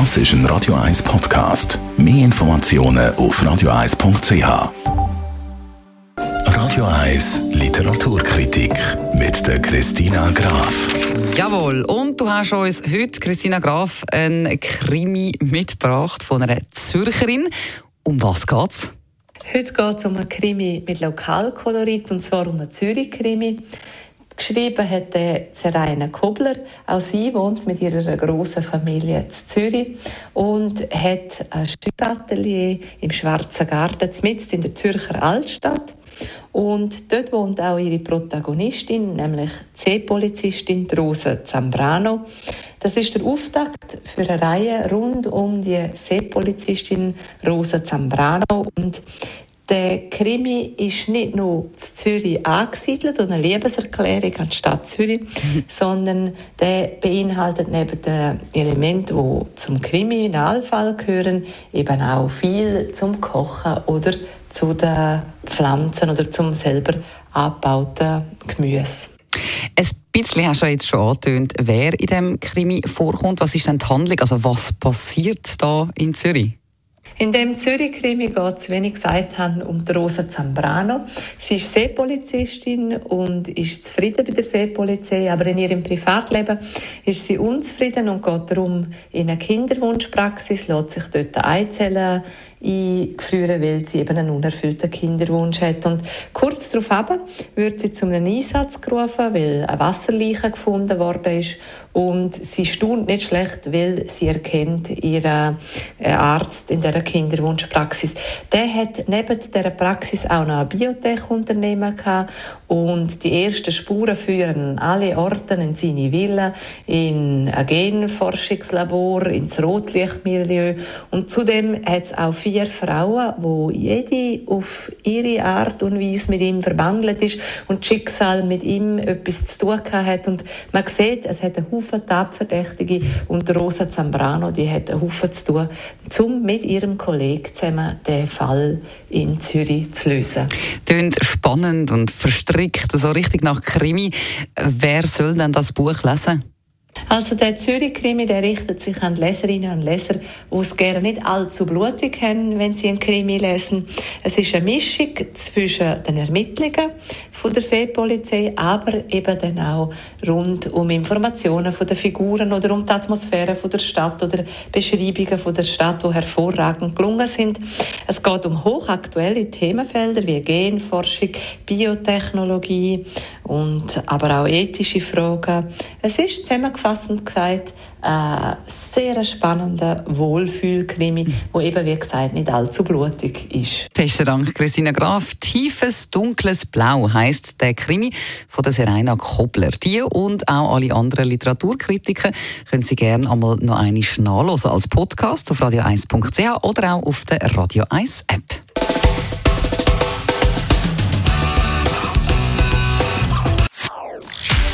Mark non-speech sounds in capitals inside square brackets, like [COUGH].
Das ist ein Radio 1 Podcast. Mehr Informationen auf radio1.ch. Radio 1 Literaturkritik mit der Christina Graf. Jawohl, und du hast uns heute, Christina Graf, ein Krimi mitgebracht von einer Zürcherin. Um was geht's? Heute geht es um einen Krimi mit Lokalkolorit, und zwar um einen Zürich-Krimi. Geschrieben hat der Zeraina Kobler. Auch sie wohnt mit ihrer großen Familie in Zürich und hat ein Schreibatelier im Schwarzen Garten, mitten in der Zürcher Altstadt. Und dort wohnt auch ihre Protagonistin, nämlich C-Polizistin Rosa Zambrano. Das ist der Auftakt für eine Reihe rund um die See-Polizistin Rosa Zambrano. Und der Krimi ist nicht nur in Zürich angesiedelt und eine Liebeserklärung an die Stadt Zürich, [LAUGHS] sondern der beinhaltet neben den Elementen, die zum Kriminalfall gehören, eben auch viel zum Kochen oder zu den Pflanzen oder zum selber angebauten Gemüse. Ein bisschen hast du jetzt schon angetönt, wer in diesem Krimi vorkommt. Was ist denn die Handlung? Also was passiert da in Zürich? In dem Zürich-Krimi geht es, wie ich gesagt habe, um Rosa Zambrano. Sie ist Seepolizistin und ist zufrieden bei der Seepolizei, aber in ihrem Privatleben ist sie unzufrieden und geht darum in eine Kinderwunschpraxis, lässt sich dort einzählen eingeführt, weil sie eben einen unerfüllten Kinderwunsch hat. Und kurz darauf wird sie zu einem Einsatz gerufen, weil eine Wasserleiche gefunden worden ist. Und sie staunt nicht schlecht, weil sie erkennt, ihren äh, Arzt in der Kinderwunschpraxis, der hat neben dieser Praxis auch noch ein Biotech-Unternehmen gehabt. Und die ersten Spuren führen alle Orte in seine Villa, in ein Genforschungslabor, ins Rotlichtmilieu. Und zudem hat es auch vier Frauen, wo jede auf ihre Art und Weise mit ihm verbandelt ist und Schicksal mit ihm etwas zu tun hat. Und man sieht, es hat einen Haufen Tatverdächtige und Rosa Zambrano, die hat einen Haufen zu tun, um mit ihrem Kollegen zusammen den Fall in Zürich zu lösen. Klingt spannend und verstrickt so richtig nach Krimi. Wer soll denn das Buch lesen? Also der Zürich-Krimi, der richtet sich an Leserinnen und Leser, die es gerne nicht allzu blutig haben, wenn sie einen Krimi lesen. Es ist eine Mischung zwischen den Ermittlungen von der Seepolizei, aber eben dann auch rund um Informationen von den Figuren oder um die Atmosphäre von der Stadt oder Beschreibungen von der Stadt, die hervorragend gelungen sind. Es geht um hochaktuelle Themenfelder wie Genforschung, Biotechnologie und aber auch ethische Fragen. Es ist zusammenfassend gesagt ein sehr spannender Wohlfühlkrimi, wo eben wie gesagt nicht allzu blutig ist. Besten Dank, Christina Graf. Tiefes dunkles Blau heißt der Krimi von der Serena Kobler. Die und auch alle anderen Literaturkritiker können Sie gerne einmal noch eine nachlesen als Podcast auf radio1.ch oder auch auf der Radio 1 App.